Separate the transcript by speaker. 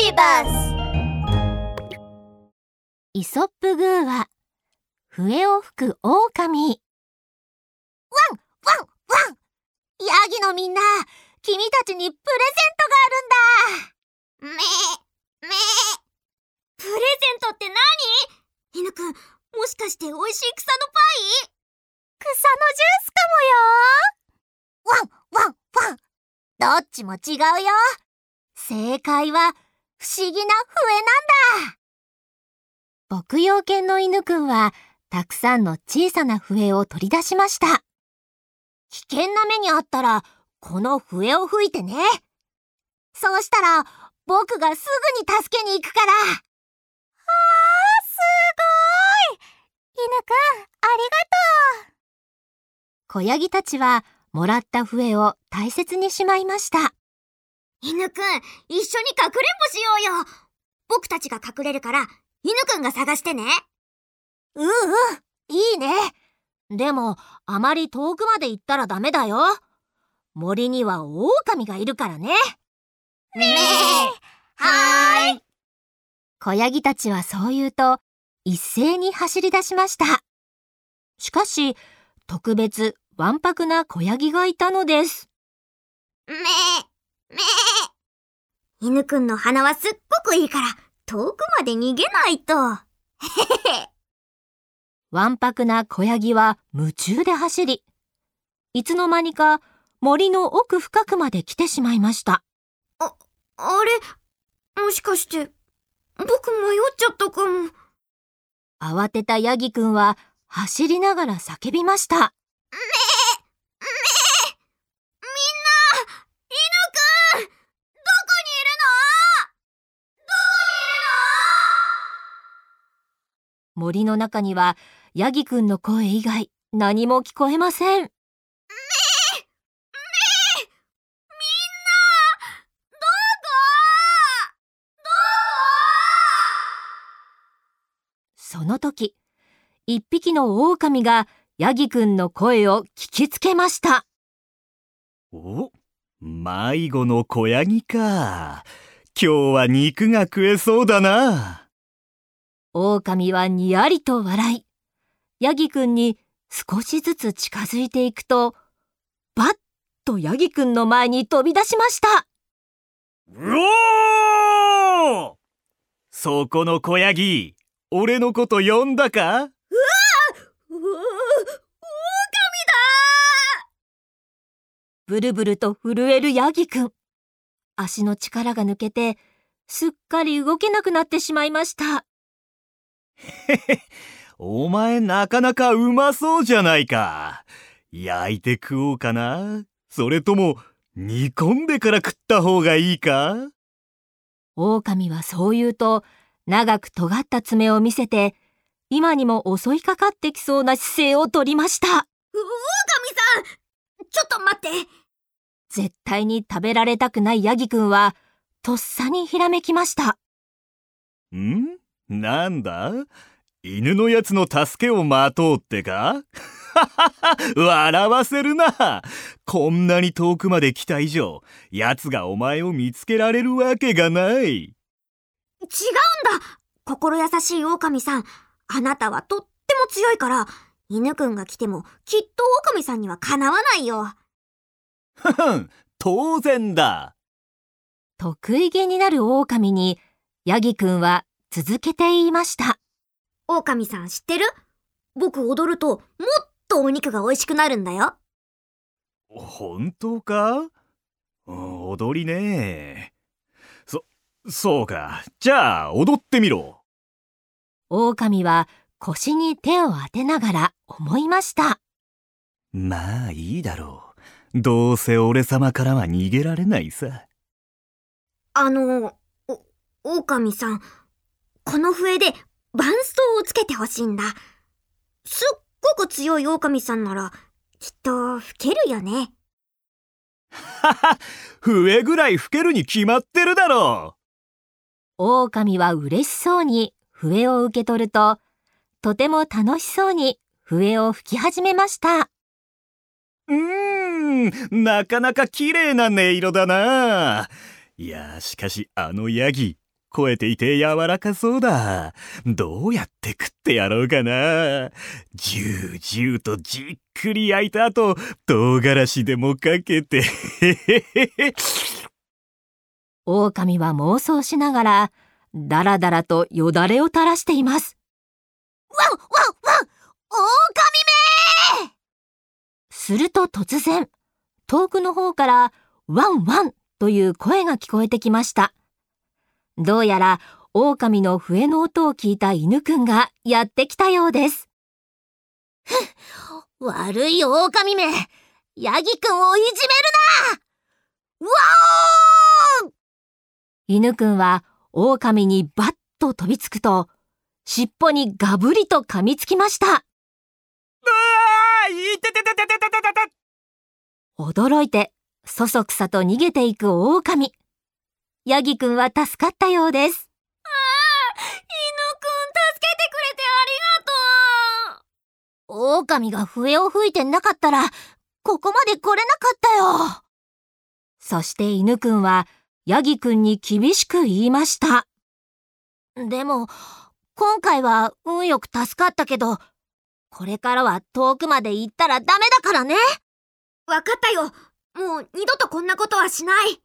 Speaker 1: ビバス
Speaker 2: イソップグーは笛を吹く狼。
Speaker 1: ワンワンワン。ヤギのみんな君たちにプレゼントがあるんだ。めめ。プレゼントって何？犬くんもしかして美味しい草のパイ？
Speaker 2: 草のジュースか
Speaker 1: ワンワンワン。どっちも違うよ。正解は不思議な笛なんだ。
Speaker 2: 牧羊犬の犬くんはたくさんの小さな笛を取り出しました。
Speaker 1: 危険な目にあったらこの笛を吹いてね。そうしたら僕がすぐに助けに行くから。あー
Speaker 2: すごい。犬くんありがとう。子ヤギたちはもらった笛を大切にしまいました。
Speaker 1: 犬くん一緒にかくれんぼしようよ。僕たちが隠れるから犬くんが探してね。うんうんいいね。でもあまり遠くまで行ったらダメだよ。森には狼がいるからね。
Speaker 2: ねえはーい。子ヤギたちはそう言うと一斉に走り出しました。しかし特別わんぱくな子ヤギがいたのです。
Speaker 1: めめ犬くんの鼻はすっごくいいから遠くまで逃げないとへへへ
Speaker 2: わんぱくな子ヤギは夢中で走り、いつの間にか森の奥深くまで来てしまいました。
Speaker 1: あ、あれ？もしかして、僕迷っちゃったかも。
Speaker 2: 慌てたヤギくんは走りながら叫びました。
Speaker 1: めめみんな犬くんどこにいるのどこにいる
Speaker 2: の森の中にはヤギくんの声以外何も聞こえません。め、め、みんな、
Speaker 1: どこ？どこ？
Speaker 2: その時、一匹の狼がヤギくんの声を聞きつけました。
Speaker 3: お、迷子の子ヤギか。今日は肉が食えそうだな。
Speaker 2: 狼はにやりと笑い、ヤギくんに少しずつ近づいていくと、バッとヤギくんの前に飛び出しました。
Speaker 3: うおーそこの子ヤギ、俺のこと呼んだか？
Speaker 1: うわうわ狼だ
Speaker 2: ブルブルと震えるヤギくん。足の力が抜けて、すっかり動けなくなってしまいました。
Speaker 3: へへ、お前なかなかうまそうじゃないか。焼いて食おうかなそれとも煮込んでから食った方がいいか？
Speaker 2: 狼はそう言うと、長く尖った爪を見せて、今にも襲いかかってきそうな姿勢をとりました。
Speaker 1: 狼さんちょっと待って
Speaker 2: 絶対に食べられたくないヤギくんは、とっさにひらめきました。
Speaker 3: ん？なんだ？犬のやつの助けを待とうってか？笑わせるな！こんなに遠くまで来た以上、奴がお前を見つけられるわけがない。
Speaker 1: 違うんだ！心優しい狼さん。あなたはとっても強いから犬くんが来てもきっと狼さんにはかなわないよ。
Speaker 3: ふふん、当然だ。
Speaker 2: 得意げになる狼に、ヤギくんは続けて言いました。
Speaker 1: 狼さん知ってる？僕踊るともっとお肉が美味しくなるんだよ
Speaker 3: 本当か？うん踊りね。そ、そうか。じゃあ、踊ってみろ。
Speaker 2: 狼は腰に手を当てながら思いました。
Speaker 3: まあいいだろう。どうせ俺様からは逃げられないさ。
Speaker 1: あのお狼さんこの笛でバンストをつけてほしいんだすっごく強い狼さんならきっと吹けるよね
Speaker 3: はは、笛ぐらい吹けるに決まってるだろ
Speaker 2: 狼は嬉しそうに笛を受け取ると、とても楽しそうに笛を吹き始めました。
Speaker 3: う。うーん、なかなか綺麗な音色だな。いや、しかしあのヤギ、肥えていて柔らかそうだ。どうやって食ってやろうかな。ジュージューとじっくり焼いた後、唐辛子でもかけて。
Speaker 2: 狼は妄想しながら、だらだらとよだれを垂らしています。
Speaker 1: ワンワンワン狼め
Speaker 2: すると突然、遠くの方からワンワンという声が聞こえてきました。どうやら狼の笛の音を聞いた犬くんがやってきたようです。
Speaker 1: 悪い狼め、ヤギくんをいじめるなわお
Speaker 2: 犬くんは狼にバッと飛びつくと、尻尾にガブリと噛みつきました。驚いて、そそくさと逃げていく狼。ヤギくんは助かったようです。
Speaker 1: 犬くん助けてくれてありがとう狼が笛を吹いてなかったら、ここまで来れなかったよ
Speaker 2: そして犬くんは、ヤギくんに厳しく言いました。
Speaker 1: でも、今回は運よく助かったけど、これからは遠くまで行ったらダメだからね。わかったよ。もう二度とこんなことはしない。